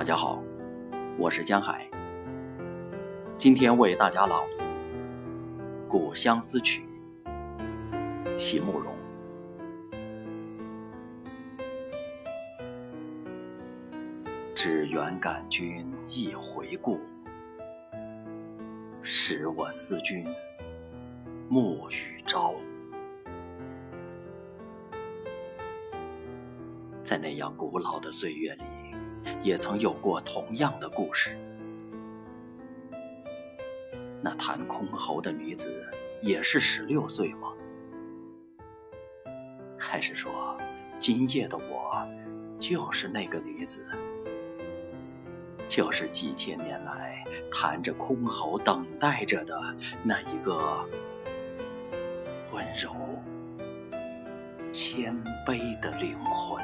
大家好，我是江海。今天为大家朗读《古相思曲》，席慕容。只缘感君一回顾，使我思君暮与朝。在那样古老的岁月里，也曾有过同样的故事。那弹箜篌的女子也是十六岁吗？还是说，今夜的我就是那个女子？就是几千年来弹着箜篌等待着的那一个温柔、谦卑的灵魂。